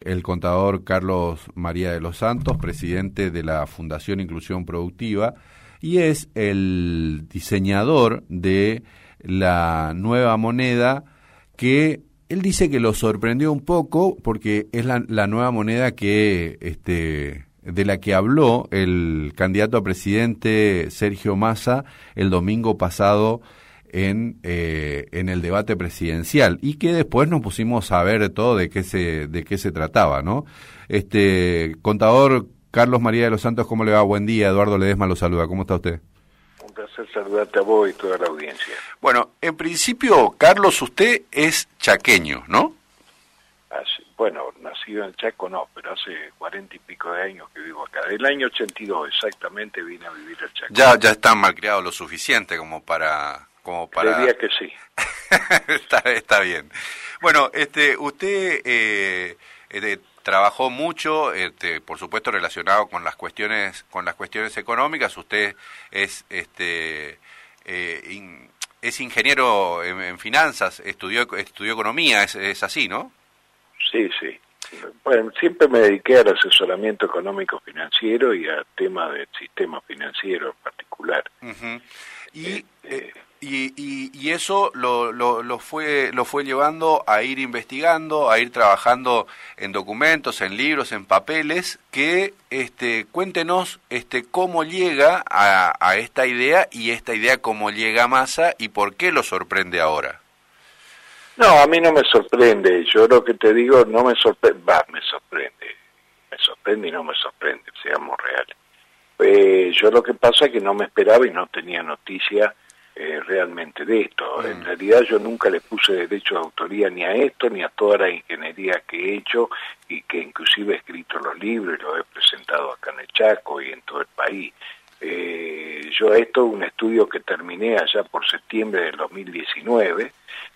el contador Carlos María de los Santos, presidente de la Fundación Inclusión Productiva, y es el diseñador de la nueva moneda que él dice que lo sorprendió un poco porque es la, nueva moneda que este de la que habló el candidato a presidente Sergio Massa el domingo pasado en, eh, en el debate presidencial y que después nos pusimos a ver todo de qué se, de qué se trataba, ¿no? Este, contador Carlos María de los Santos, ¿cómo le va? Buen día, Eduardo Ledesma lo saluda, ¿cómo está usted? Un placer saludarte a vos y toda la audiencia. Bueno, en principio, Carlos, usted es chaqueño, ¿no? bueno, nacido en Chaco no, pero hace cuarenta y pico de años que vivo acá. Del año 82 exactamente vine a vivir al Chaco. Ya, ya está malcriado lo suficiente como para como para... Diría que sí. está, está, bien. Bueno, este, usted eh, eh, trabajó mucho, este, por supuesto relacionado con las cuestiones, con las cuestiones económicas. Usted es, este, eh, es ingeniero en, finanzas, estudió, estudió economía, es, es así, ¿no? Sí, sí. Bueno, siempre me dediqué al asesoramiento económico financiero y al tema del sistema financiero en particular. Y y, y, eso lo, lo, fue, lo fue llevando a ir investigando, a ir trabajando en documentos, en libros, en papeles, que este, cuéntenos este, cómo llega a, a esta idea y esta idea cómo llega a masa y por qué lo sorprende ahora. No, a mí no me sorprende, yo lo que te digo no me sorprende, va, me sorprende, me sorprende y no me sorprende, seamos reales. Eh, yo lo que pasa es que no me esperaba y no tenía noticia eh, realmente de esto. En mm. realidad yo nunca le puse derecho de autoría ni a esto ni a toda la ingeniería que he hecho y que inclusive he escrito los libros y los he presentado acá en el Chaco y en todo el país. Eh, yo esto un estudio que terminé allá por septiembre del 2019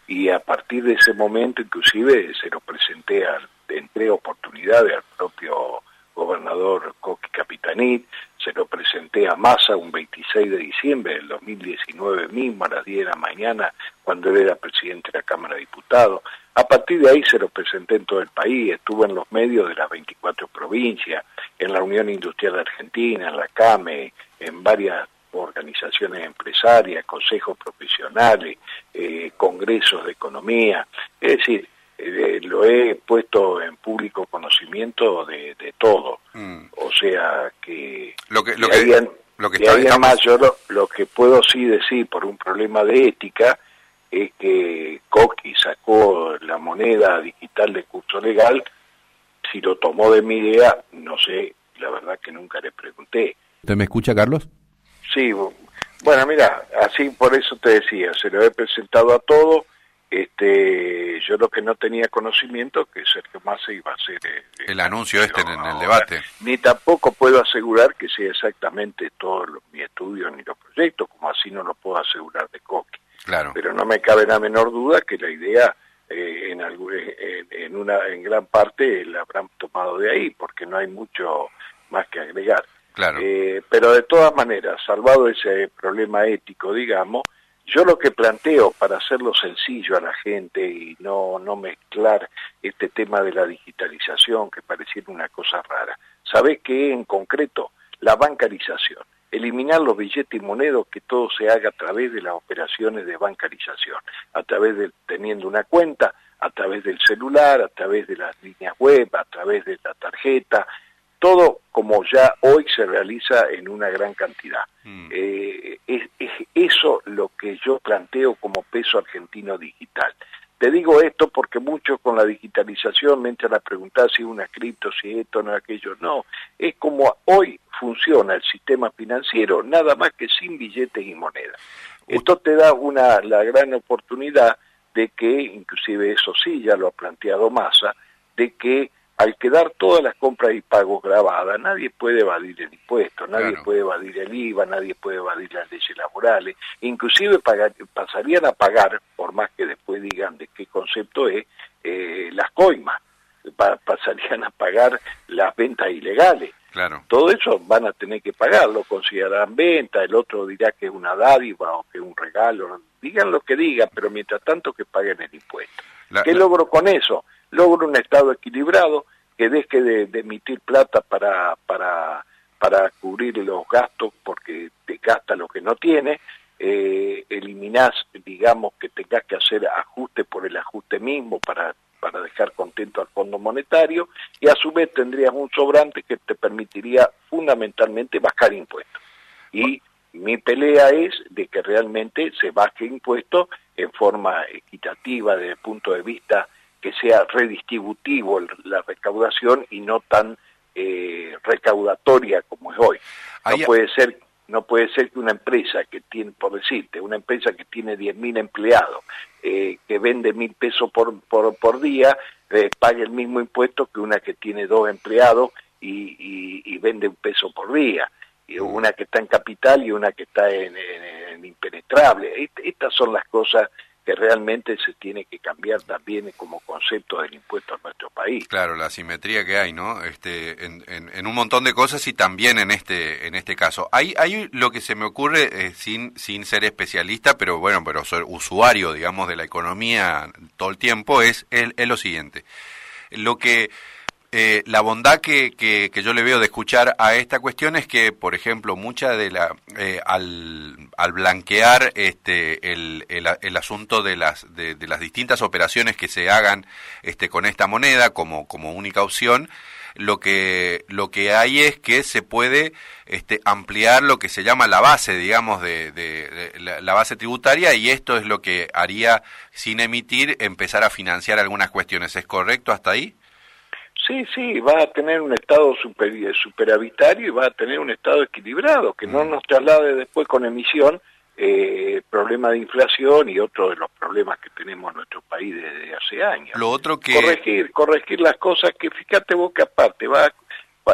y a partir de ese momento inclusive se lo presenté, al, entré oportunidades al propio gobernador Coqui Capitanit, se lo presenté a Massa un 26 de diciembre del 2019 mismo a las 10 de la mañana cuando él era presidente de la Cámara de Diputados. A partir de ahí se lo presenté en todo el país, estuvo en los medios de las 24 provincias, en la Unión Industrial Argentina, en la CAME, en varias organizaciones empresarias, consejos profesionales, eh, congresos de economía. Es decir, eh, lo he puesto en público conocimiento de, todo. Mm. O sea que... Lo que, lo que, lo que, más, yo lo, que puedo sí decir por un problema de ética es que Coqui sacó la moneda digital de curso legal, si lo tomó de mi idea, no sé, la verdad que nunca le pregunté. ¿Usted me escucha, Carlos? Sí, bueno, mira, así por eso te decía, se lo he presentado a todo este, yo lo que no tenía conocimiento que Sergio Massa iba a hacer eh, el anuncio este en, el debate. Ni tampoco puedo asegurar que sea exactamente todo mi estudio ni los proyectos, como así no lo puedo asegurar de Coque. Claro. Pero no me cabe la menor duda que la idea eh, en, en, una en gran parte la habrán tomado de ahí, porque no hay mucho más que agregar. Claro. Eh, pero de todas maneras, salvado ese problema ético, digamos, yo lo que planteo para hacerlo sencillo a la gente y no, no mezclar este tema de la digitalización que pareciera una cosa rara, ¿sabe qué en concreto? La bancarización. Eliminar los billetes y monedas, que todo se haga a través de las operaciones de bancarización, a través de teniendo una cuenta, a través del celular, a través de las líneas web, a través de la tarjeta, todo como ya hoy se realiza en una gran cantidad. Mm. Eh, es, eso lo que yo planteo como peso argentino digital. Te digo esto porque muchos con la digitalización me entran a preguntar si una cripto, si esto, no aquello. No, es como hoy funciona el sistema financiero, nada más que sin billetes y monedas. Esto te da una, la gran oportunidad de que, inclusive eso sí, ya lo ha planteado Massa, de que al quedar todas las compras y pagos grabadas, nadie puede evadir el impuesto, nadie puede evadir el IVA, nadie puede evadir las leyes laborales, inclusive pasarían a pagar, por más que después digan de qué concepto es, eh, las coimas, pasarían a pagar las ventas ilegales. Claro. Todo eso van a tener que pagarlo, considerarán venta, el otro dirá que es una dádiva o que es un regalo, digan lo que digan, pero mientras tanto que paguen el impuesto. ¿Qué logro con eso? Logro un Estado equilibrado, que deje de, emitir plata para, para, para cubrir los gastos porque te gasta lo que no tiene, eh, eliminás, digamos, que tengas que hacer ajuste por el ajuste mismo para, para dejar contento al Fondo Monetario y a su vez tendrías un sobrante que te permitiría fundamentalmente bajar impuestos. Y mi pelea es de que realmente se baje impuestos en forma equitativa desde el punto de vista que sea redistributivo la recaudación y no tan eh, recaudatoria como es hoy. No puede ser no puede ser que una empresa que tiene, por decirte, una empresa que tiene 10.000 empleados, eh, que vende mil pesos por, por, por día, eh, pague el mismo impuesto que una que tiene dos empleados y, y, vende un peso por día. Y mm. una que está en capital y una que está en, en impenetrable. Estas son las cosas que realmente se tiene que cambiar también como concepto del impuesto en nuestro país. Claro, la simetría que hay, ¿no? Este, en, en, un montón de cosas y también en este en este caso. Hay, hay lo que se me ocurre eh, sin sin ser especialista, pero bueno, pero ser usuario, digamos, de la economía todo el tiempo es, es, es lo siguiente. Lo que eh, la bondad que, que, yo le veo de escuchar a esta cuestión es que, por ejemplo, mucha de la eh, al, al, blanquear este el, el, asunto de las de, las distintas operaciones que se hagan este con esta moneda como como única opción, lo que lo que hay es que se puede este, ampliar lo que se llama la base, digamos, de, de, la, base tributaria y esto es lo que haría sin emitir empezar a financiar algunas cuestiones. ¿Es correcto hasta ahí? Sí, sí, va a tener un estado super, superavitario y va a tener un estado equilibrado, que no mm. nos traslade después con emisión eh, problema de inflación y otro de los problemas que tenemos en nuestro país desde hace años. Lo otro que... Corregir, corregir las cosas que, fíjate vos que aparte, va,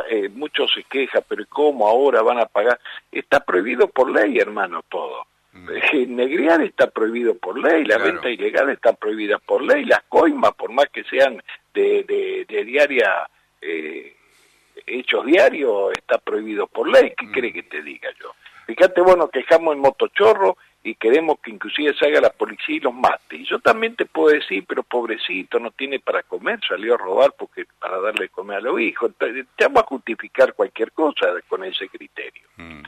eh, muchos se quejan, pero ¿cómo ahora van a pagar? Está prohibido por ley, hermano, todo. Mm. Negrear está prohibido por ley, la venta ilegal está prohibida por ley, las coimas, por más que sean de, de, diaria, eh, hechos diarios, está prohibido por ley. ¿Qué mm. cree que te diga yo? Fíjate, bueno, quejamos en motochorro y queremos que inclusive salga la policía y los mate. Y yo también te puedo decir, pero pobrecito, no tiene para comer, salió a robar porque para darle comer a los hijos. Te, vamos a justificar cualquier cosa con ese criterio. Mm.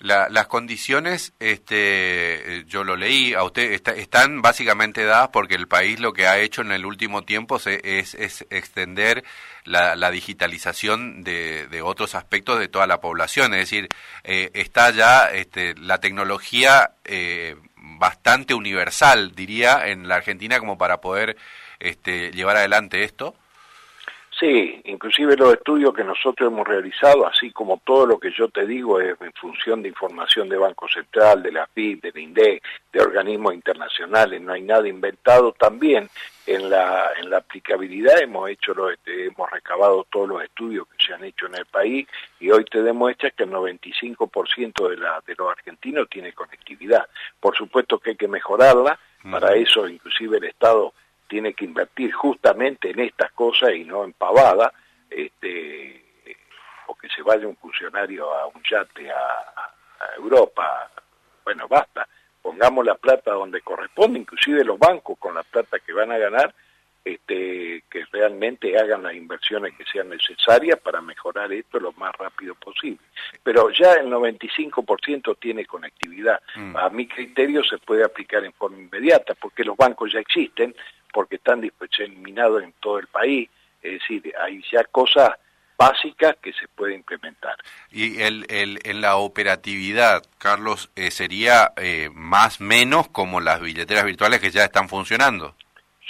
las condiciones, este, yo lo leí, a usted están básicamente dadas porque el país lo que ha hecho en el último tiempo es, es extender la, la digitalización de, de, otros aspectos de toda la población. Es decir, eh, está ya este, la tecnología eh, bastante universal, diría, en la Argentina como para poder este, llevar adelante esto. Sí, inclusive los estudios que nosotros hemos realizado, así como todo lo que yo te digo es en función de información de Banco Central, de la FIP, del INDE, de organismos internacionales, no hay nada inventado también en la, en la aplicabilidad hemos hecho lo, hemos recabado todos los estudios que se han hecho en el país y hoy te demuestra que el 95% de la de los argentinos tiene conectividad. Por supuesto que hay que mejorarla, para eso inclusive el Estado tiene que invertir justamente en estas cosas y no en pavada, este, o que se vaya un funcionario a un yate a, Europa, bueno, basta, pongamos la plata donde corresponde, inclusive los bancos con la plata que van a ganar, este, que realmente hagan las inversiones que sean necesarias para mejorar esto lo más rápido posible. Pero ya el 95% tiene conectividad. Mm. A mi criterio se puede aplicar en forma inmediata, porque los bancos ya existen, porque están diseminados en todo el país, es decir, hay ya cosas básicas que se pueden implementar. Y el, el, en la operatividad, Carlos, eh, ¿sería eh, más menos como las billeteras virtuales que ya están funcionando?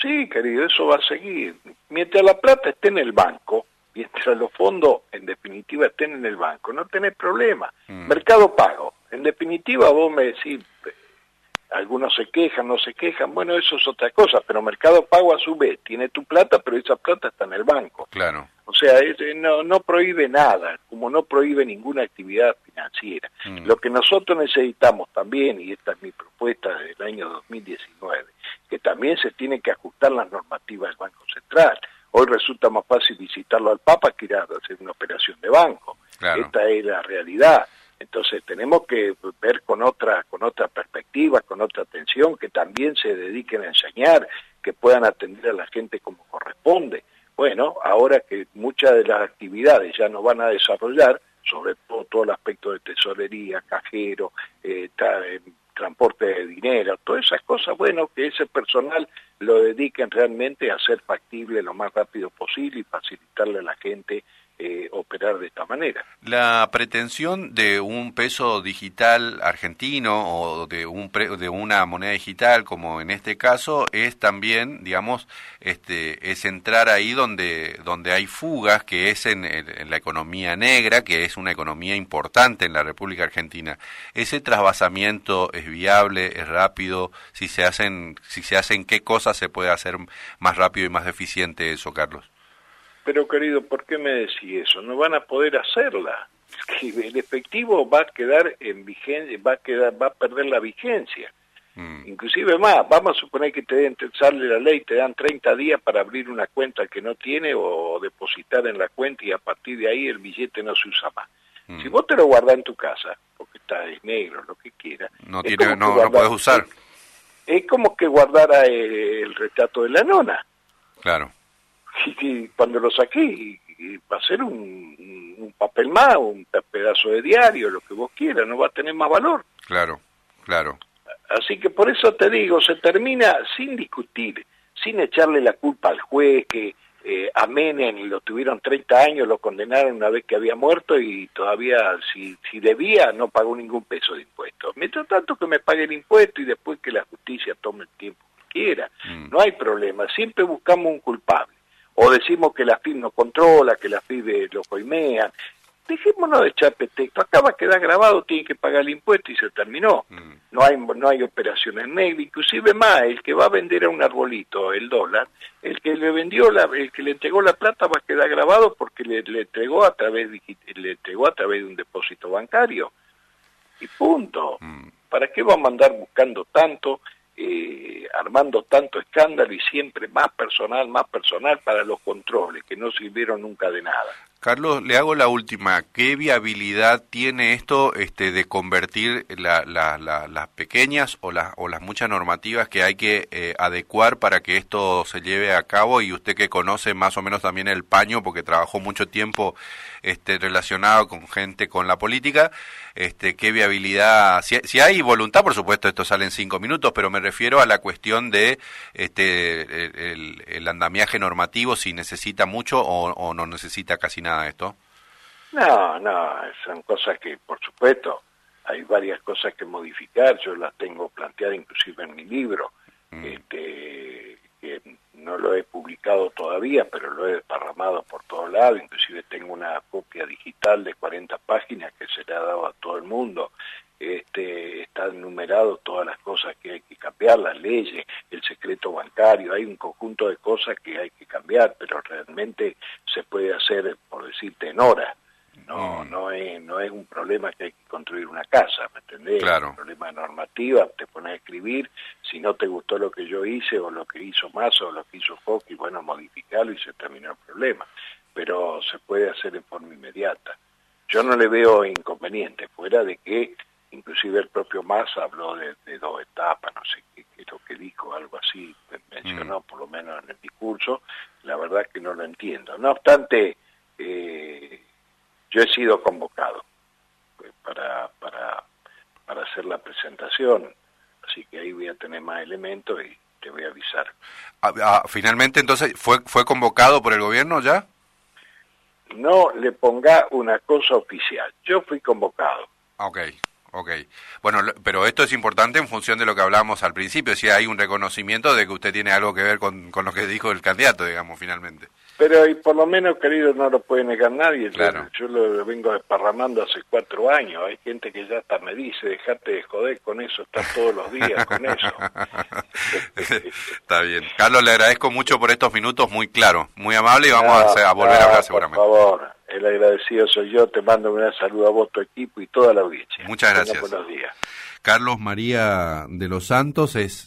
Sí, querido, eso va a seguir. Mientras la plata esté en el banco, mientras los fondos en definitiva estén en el banco, no tenés problema. Mm. Mercado pago. En definitiva, vos me decís, algunos se quejan, no se quejan, bueno, eso es otra cosa, pero Mercado Pago a su vez tiene tu plata, pero esa plata está en el banco. Claro. O sea, eh, no, no prohíbe nada, como no prohíbe ninguna actividad financiera. Mm. Lo que nosotros necesitamos también, y esta es mi propuesta desde el año 2019, que también se tienen que ajustar las normativas del Banco Central. Hoy resulta más fácil visitarlo al Papa que ir a hacer una operación de banco. Esta es la realidad. Entonces tenemos que ver con otra, con otra perspectiva, con otra atención, que también se dediquen a enseñar, que puedan atender a la gente como corresponde, Bueno, ahora que muchas de las actividades ya no van a desarrollar, sobre todo todo el aspecto de tesorería, cajero, eh, eh, transporte de dinero, todas esas cosas, bueno, que ese personal lo dediquen realmente a ser factible lo más rápido posible y facilitarle a la gente de esta manera. La pretensión de un peso digital argentino o de, un de una moneda digital, como en este caso, es también, digamos, este, es entrar ahí donde, donde hay fugas, que es en, la economía negra, que es una economía importante en la República Argentina. Ese trasvasamiento es viable, es rápido, si se hacen, si se hacen, ¿qué cosas se puede hacer más rápido y más eficiente eso, Carlos? Pero querido, ¿por qué me decís eso? No van a poder hacerla. el efectivo va a quedar en vigencia, va a quedar, va a perder la vigencia. Mm. Inclusive más, vamos a suponer que te den, sale la ley, te dan 30 días para abrir una cuenta que no tiene o depositar en la cuenta y a partir de ahí el billete no se usa más. Mm. Si vos te lo guardás en tu casa, porque está en negro, lo que quiera. No, tiene, no, no puedes usar. Es, como que guardara el retrato de la nona. Claro y, cuando lo saqué va a ser un, papel más, un pedazo de diario, lo que vos quieras, no va a tener más valor. Claro, claro. Así que por eso te digo, se termina sin discutir, sin echarle la culpa al juez que eh, a Menem lo tuvieron 30 años, lo condenaron una vez que había muerto y todavía si, si debía no pagó ningún peso de impuestos. Mientras tanto que me pague el impuesto y después que la justicia tome el tiempo que quiera, mm. no hay problema, siempre buscamos un culpable o decimos que la FIB no controla, que la FIB lo coimean. Dejémonos de echar pretexto. Acá va a quedar grabado, tiene que pagar el impuesto y se terminó. Mm. No hay no hay operaciones negras. Inclusive más, el que va a vender a un arbolito el dólar, el que le vendió la, el que le entregó la plata va a quedar grabado porque le, le entregó a través de, le entregó a través de un depósito bancario. Y punto. Mm. ¿Para qué vamos a andar buscando tanto? Eh, armando tanto escándalo y siempre más personal, más personal para los controles, que no sirvieron nunca de nada. Carlos, le hago la última. ¿Qué viabilidad tiene esto este, de convertir las pequeñas o, o las muchas normativas que hay que eh, adecuar para que esto se lleve a cabo? Y usted que conoce más o menos también el paño, porque trabajó mucho tiempo este, relacionado con gente con la política, este, ¿qué viabilidad? Si, si hay voluntad, por supuesto, esto sale en cinco minutos, pero me refiero a la cuestión de este, el, andamiaje normativo, si necesita mucho o, o no necesita casi nada esto? No, no, son cosas que, por supuesto, hay varias cosas que modificar, yo las tengo planteadas inclusive en mi libro, mm. este, que no lo he publicado todavía, pero lo he desparramado por todos lados, inclusive tengo una copia digital de 40 páginas que se le ha dado a todo el mundo, este, está enumerado todas las cosas que hay que cambiar, las leyes, el secreto bancario, hay un conjunto de cosas que hay que cambiar, pero realmente se puede hacer, por decirte, en horas. No, mm. no es, no es un problema que hay que construir una casa, ¿me entendés? Claro. Es un problema de normativa, te pones a escribir, si no te gustó lo que yo hice, o lo que hizo más, o lo que hizo Fox, y bueno, modificarlo y se terminó el problema. Pero se puede hacer en forma inmediata. Yo no le veo inconveniente, fuera de que inclusive el propio Massa habló de, dos etapas, no sé qué, qué, es lo que dijo, algo así, mencionó mm. por lo menos en el discurso, la verdad que no lo entiendo. No obstante, eh, yo he sido convocado eh, para, para, para hacer la presentación, así que ahí voy a tener más elementos y te voy a avisar. Ah, ah, finalmente, entonces, ¿fue, ¿fue convocado por el gobierno ya? No le ponga una cosa oficial. Yo fui convocado. Ok. Ok. Bueno, pero esto es importante en función de lo que hablábamos al principio, si hay un reconocimiento de que usted tiene algo que ver con, con lo que dijo el candidato, digamos, finalmente. Pero y por lo menos, querido, no lo puede negar nadie. Claro. Yo, lo vengo desparramando hace cuatro años. Hay gente que ya hasta me dice, dejate de joder con eso, estás todos los días con eso. Está bien. Carlos, le agradezco mucho por estos minutos, muy claro, muy amable y vamos a, volver a hablar seguramente. Por favor, el agradecido soy yo. Te mando un gran saludo a vos, tu equipo y toda la audiencia. Muchas gracias. Buenos días. Carlos María de los Santos es